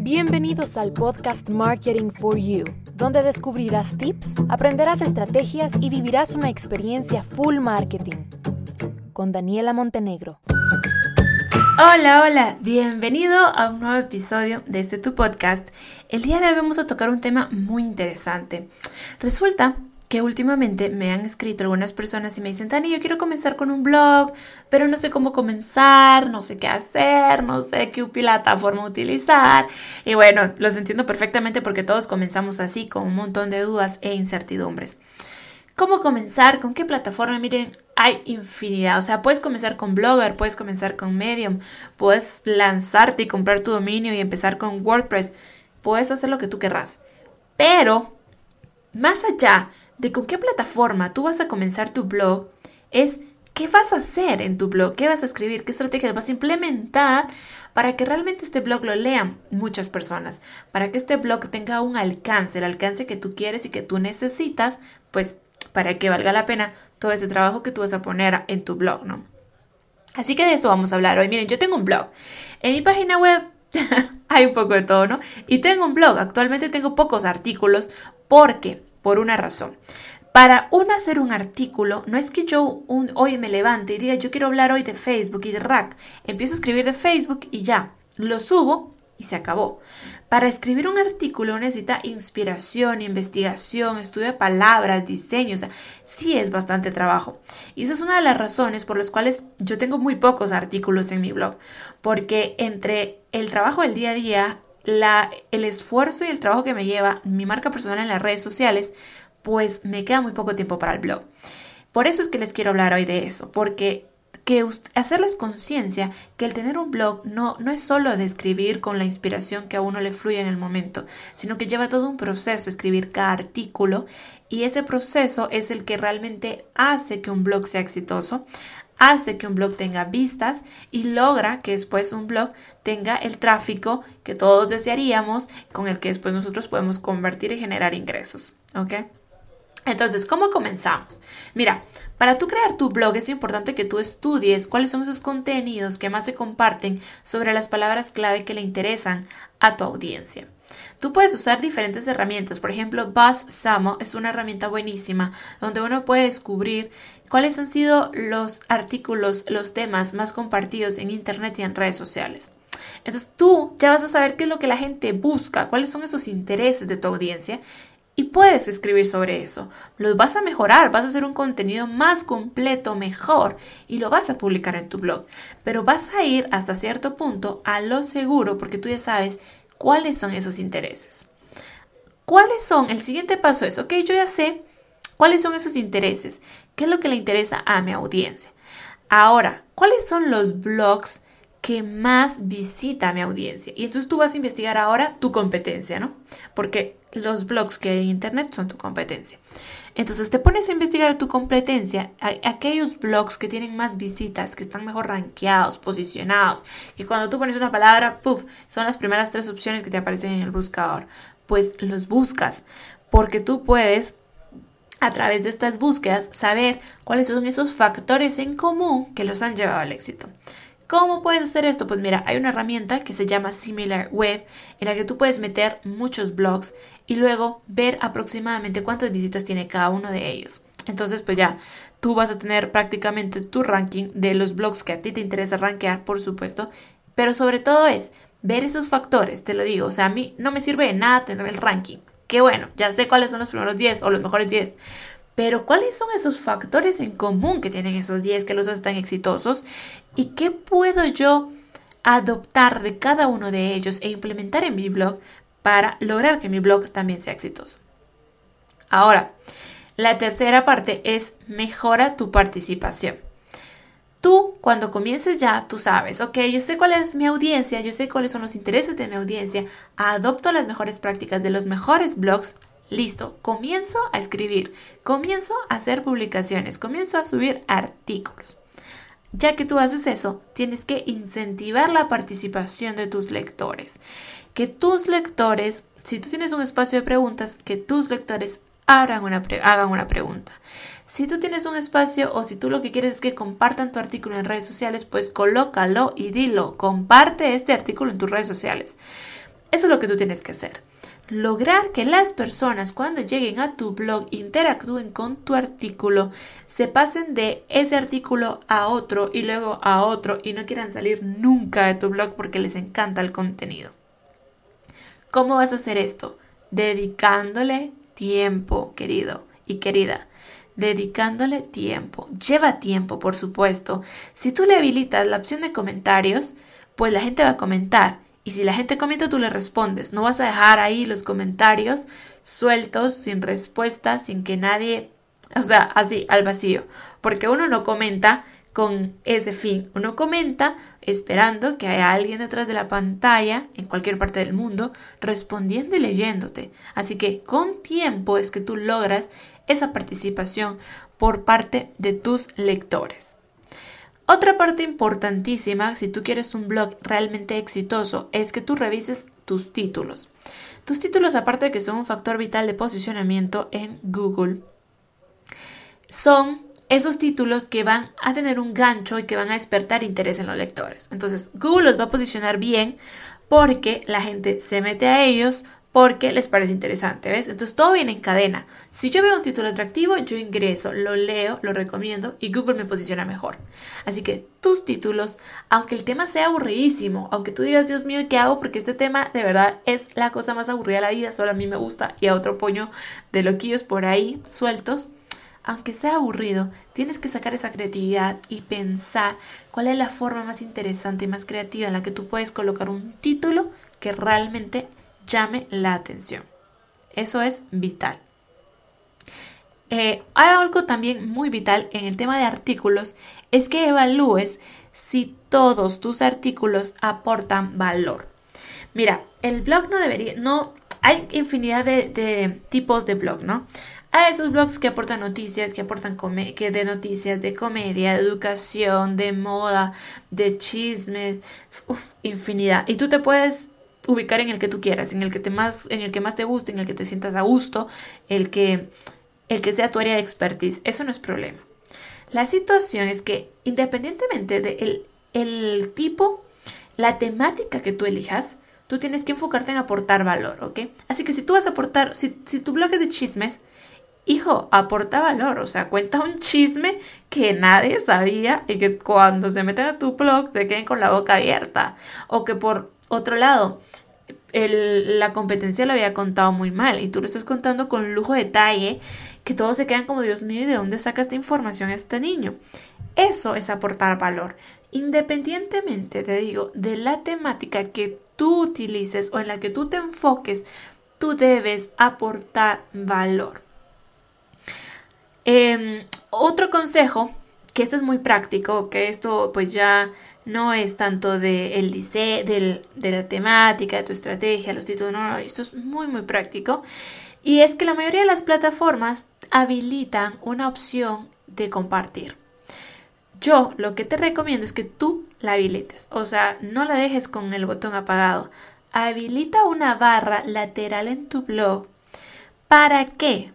Bienvenidos al podcast Marketing for You, donde descubrirás tips, aprenderás estrategias y vivirás una experiencia full marketing. Con Daniela Montenegro. Hola, hola, bienvenido a un nuevo episodio de este tu podcast. El día de hoy vamos a tocar un tema muy interesante. Resulta que últimamente me han escrito algunas personas y me dicen, Tani, yo quiero comenzar con un blog, pero no sé cómo comenzar, no sé qué hacer, no sé qué plataforma utilizar. Y bueno, los entiendo perfectamente porque todos comenzamos así, con un montón de dudas e incertidumbres. ¿Cómo comenzar? ¿Con qué plataforma? Miren, hay infinidad. O sea, puedes comenzar con Blogger, puedes comenzar con Medium, puedes lanzarte y comprar tu dominio y empezar con WordPress. Puedes hacer lo que tú querrás. Pero, más allá de con qué plataforma tú vas a comenzar tu blog, es qué vas a hacer en tu blog, qué vas a escribir, qué estrategias vas a implementar para que realmente este blog lo lean muchas personas, para que este blog tenga un alcance, el alcance que tú quieres y que tú necesitas, pues para que valga la pena todo ese trabajo que tú vas a poner en tu blog, ¿no? Así que de eso vamos a hablar hoy. Miren, yo tengo un blog. En mi página web hay un poco de todo, ¿no? Y tengo un blog. Actualmente tengo pocos artículos porque por una razón. Para un hacer un artículo, no es que yo un, hoy me levante y diga yo quiero hablar hoy de Facebook y de Rack. Empiezo a escribir de Facebook y ya, lo subo y se acabó. Para escribir un artículo necesita inspiración, investigación, estudio de palabras, diseño, o sea, sí es bastante trabajo. Y esa es una de las razones por las cuales yo tengo muy pocos artículos en mi blog, porque entre el trabajo del día a día, la, el esfuerzo y el trabajo que me lleva mi marca personal en las redes sociales, pues me queda muy poco tiempo para el blog. Por eso es que les quiero hablar hoy de eso, porque que hacerles conciencia que el tener un blog no, no es solo de escribir con la inspiración que a uno le fluye en el momento, sino que lleva todo un proceso escribir cada artículo y ese proceso es el que realmente hace que un blog sea exitoso, hace que un blog tenga vistas y logra que después un blog tenga el tráfico que todos desearíamos, con el que después nosotros podemos convertir y generar ingresos. ¿Ok? Entonces, ¿cómo comenzamos? Mira, para tú crear tu blog es importante que tú estudies cuáles son esos contenidos que más se comparten sobre las palabras clave que le interesan a tu audiencia. Tú puedes usar diferentes herramientas, por ejemplo, BuzzSumo es una herramienta buenísima donde uno puede descubrir cuáles han sido los artículos, los temas más compartidos en Internet y en redes sociales. Entonces tú ya vas a saber qué es lo que la gente busca, cuáles son esos intereses de tu audiencia y puedes escribir sobre eso. Los vas a mejorar, vas a hacer un contenido más completo, mejor y lo vas a publicar en tu blog. Pero vas a ir hasta cierto punto a lo seguro porque tú ya sabes cuáles son esos intereses. ¿Cuáles son? El siguiente paso es, ok, yo ya sé cuáles son esos intereses, qué es lo que le interesa a mi audiencia. Ahora, ¿cuáles son los blogs que más visita mi audiencia? Y entonces tú vas a investigar ahora tu competencia, ¿no? Porque los blogs que hay en Internet son tu competencia. Entonces te pones a investigar tu competencia, aquellos blogs que tienen más visitas, que están mejor rankeados, posicionados, que cuando tú pones una palabra, puff, son las primeras tres opciones que te aparecen en el buscador. Pues los buscas, porque tú puedes a través de estas búsquedas saber cuáles son esos factores en común que los han llevado al éxito. ¿Cómo puedes hacer esto? Pues mira, hay una herramienta que se llama Similar Web en la que tú puedes meter muchos blogs y luego ver aproximadamente cuántas visitas tiene cada uno de ellos. Entonces, pues ya, tú vas a tener prácticamente tu ranking de los blogs que a ti te interesa rankear, por supuesto, pero sobre todo es ver esos factores, te lo digo, o sea, a mí no me sirve de nada tener el ranking. Que bueno, ya sé cuáles son los primeros 10 o los mejores 10, pero ¿cuáles son esos factores en común que tienen esos 10 que los hacen tan exitosos? ¿Y qué puedo yo adoptar de cada uno de ellos e implementar en mi blog para lograr que mi blog también sea exitoso? Ahora, la tercera parte es mejora tu participación. Tú, cuando comiences ya, tú sabes, ok, yo sé cuál es mi audiencia, yo sé cuáles son los intereses de mi audiencia, adopto las mejores prácticas de los mejores blogs, Listo, comienzo a escribir, comienzo a hacer publicaciones, comienzo a subir artículos. Ya que tú haces eso, tienes que incentivar la participación de tus lectores. Que tus lectores, si tú tienes un espacio de preguntas, que tus lectores hagan una, hagan una pregunta. Si tú tienes un espacio o si tú lo que quieres es que compartan tu artículo en redes sociales, pues colócalo y dilo, comparte este artículo en tus redes sociales. Eso es lo que tú tienes que hacer. Lograr que las personas cuando lleguen a tu blog interactúen con tu artículo, se pasen de ese artículo a otro y luego a otro y no quieran salir nunca de tu blog porque les encanta el contenido. ¿Cómo vas a hacer esto? Dedicándole tiempo, querido y querida. Dedicándole tiempo. Lleva tiempo, por supuesto. Si tú le habilitas la opción de comentarios, pues la gente va a comentar. Y si la gente comenta, tú le respondes. No vas a dejar ahí los comentarios sueltos, sin respuesta, sin que nadie, o sea, así, al vacío. Porque uno no comenta con ese fin. Uno comenta esperando que haya alguien detrás de la pantalla, en cualquier parte del mundo, respondiendo y leyéndote. Así que con tiempo es que tú logras esa participación por parte de tus lectores. Otra parte importantísima, si tú quieres un blog realmente exitoso, es que tú revises tus títulos. Tus títulos, aparte de que son un factor vital de posicionamiento en Google, son esos títulos que van a tener un gancho y que van a despertar interés en los lectores. Entonces, Google los va a posicionar bien porque la gente se mete a ellos porque les parece interesante, ¿ves? Entonces todo viene en cadena. Si yo veo un título atractivo, yo ingreso, lo leo, lo recomiendo y Google me posiciona mejor. Así que tus títulos, aunque el tema sea aburridísimo, aunque tú digas, Dios mío, ¿qué hago? Porque este tema de verdad es la cosa más aburrida de la vida, solo a mí me gusta y a otro puño de loquillos por ahí sueltos aunque sea aburrido, tienes que sacar esa creatividad y pensar cuál es la forma más interesante y más creativa en la que tú puedes colocar un título que realmente llame la atención. Eso es vital. Eh, hay algo también muy vital en el tema de artículos, es que evalúes si todos tus artículos aportan valor. Mira, el blog no debería, no, hay infinidad de, tipos de blog, ¿no? a esos blogs que aportan noticias, que aportan que de noticias, de comedia, de educación, de moda, de chismes, infinidad. Y tú te puedes ubicar en el que tú quieras, en el que te más, en el que más te guste, en el que te sientas a gusto, el que, el que sea tu área de expertise. Eso no es problema. La situación es que independientemente del de el tipo, la temática que tú elijas, tú tienes que enfocarte en aportar valor, ¿ok? Así que si tú vas a aportar, si, si tu blog es de chismes, hijo, aporta valor, o sea, cuenta un chisme que nadie sabía y que cuando se meten a tu blog te queden con la boca abierta. O que por otro lado, la competencia lo había contado muy mal y tú lo estás contando con lujo de detalle que todos se quedan como Dios mío, ¿y de dónde saca esta información este niño? Eso es aportar valor. Independientemente, te digo, de la temática que tú utilices o en la que tú te enfoques, tú debes aportar valor. Em, otro consejo, que este es muy práctico, que esto pues ya no es tanto de, el de, de la temática, de tu estrategia, los títulos, no, no, esto es muy muy práctico. Y es que la mayoría de las plataformas habilitan una opción de compartir. Yo lo que te recomiendo es que tú la habilites, o sea, no la dejes con el botón apagado. Habilita una barra lateral en tu blog. ¿Para qué?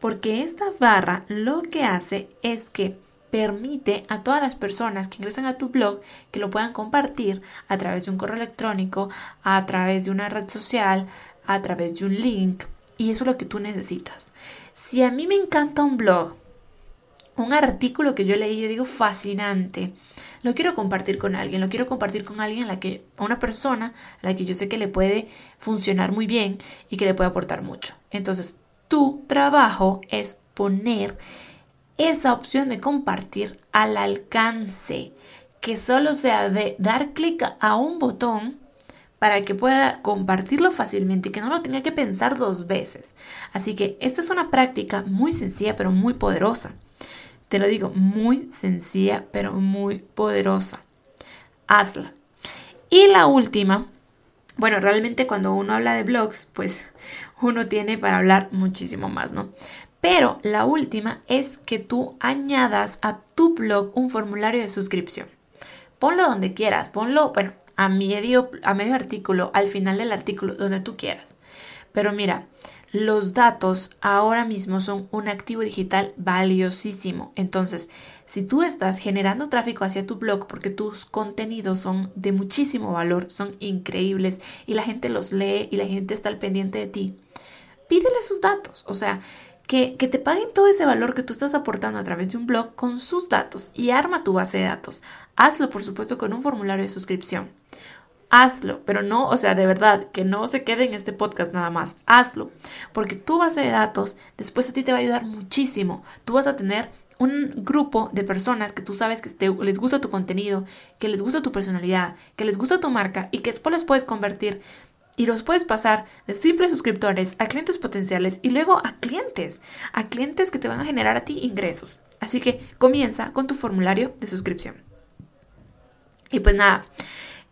porque esta barra lo que hace es que permite a todas las personas que ingresan a tu blog que lo puedan compartir a través de un correo electrónico, a través de una red social, a través de un link. Y eso es lo que tú necesitas. Si a mí me encanta un blog, un artículo que yo leí y digo fascinante, lo quiero compartir con alguien, lo quiero compartir con alguien a la que, a una persona a la que yo sé que le puede funcionar muy bien y que le puede aportar mucho. Entonces, tu trabajo es poner esa opción de compartir al alcance, que solo sea de dar clic a un botón para que pueda compartirlo fácilmente y que no lo tenga que pensar dos veces. Así que esta es una práctica muy sencilla pero muy poderosa. Te lo digo, muy sencilla pero muy poderosa. Hazla. Y la última, bueno, realmente cuando uno habla de blogs, pues uno tiene para hablar muchísimo más, ¿no? Pero la última es que tú añadas a tu blog un formulario de suscripción. Ponlo donde quieras, ponlo, bueno, a medio, a medio artículo, al final del artículo, donde tú quieras. Pero mira, los datos ahora mismo son un activo digital valiosísimo. Entonces, si tú estás generando tráfico hacia tu blog porque tus contenidos son de muchísimo valor, son increíbles y la gente los lee y la gente está al pendiente de ti, pídele sus datos. O sea, que, te paguen todo ese valor que tú estás aportando a través de un blog con sus datos y arma tu base de datos. Hazlo, por supuesto, con un formulario de suscripción hazlo, pero no, o sea, de verdad, que no se quede en este podcast nada más, hazlo, porque tu base de datos después a ti te va a ayudar muchísimo. Tú vas a tener un grupo de personas que tú sabes que les gusta tu contenido, que les gusta tu personalidad, que les gusta tu marca y que después los puedes convertir y los puedes pasar de simples suscriptores a clientes potenciales y luego a clientes, a clientes que te van a generar a ti ingresos. Así que comienza con tu formulario de suscripción. Y pues nada,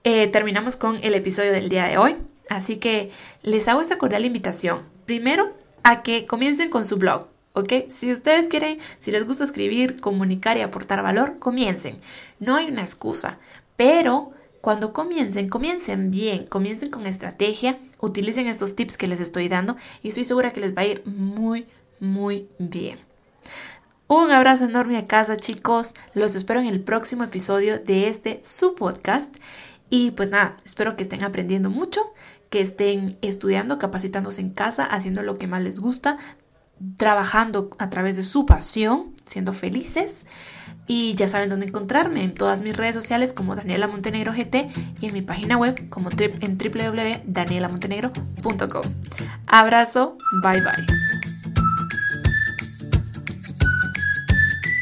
eh, terminamos con el episodio del día de hoy. Así que les hago esta cordial invitación. Primero, a que comiencen con su blog. ¿Ok? Si ustedes quieren, si les gusta escribir, comunicar y aportar valor, comiencen. No hay una excusa. Pero cuando comiencen, comiencen bien, comiencen con estrategia, utilicen estos tips que les estoy dando y estoy segura que les va a ir muy, muy bien. Un abrazo enorme a casa chicos, los espero en el próximo episodio de este su podcast. Y pues nada, espero que estén aprendiendo mucho, que estén estudiando, capacitándose en casa, haciendo lo que más les gusta, trabajando a través de su pasión, siendo felices. Y ya saben dónde encontrarme en todas mis redes sociales como Daniela Montenegro GT y en mi página web como en www.danielamontenegro.com. Abrazo, bye bye.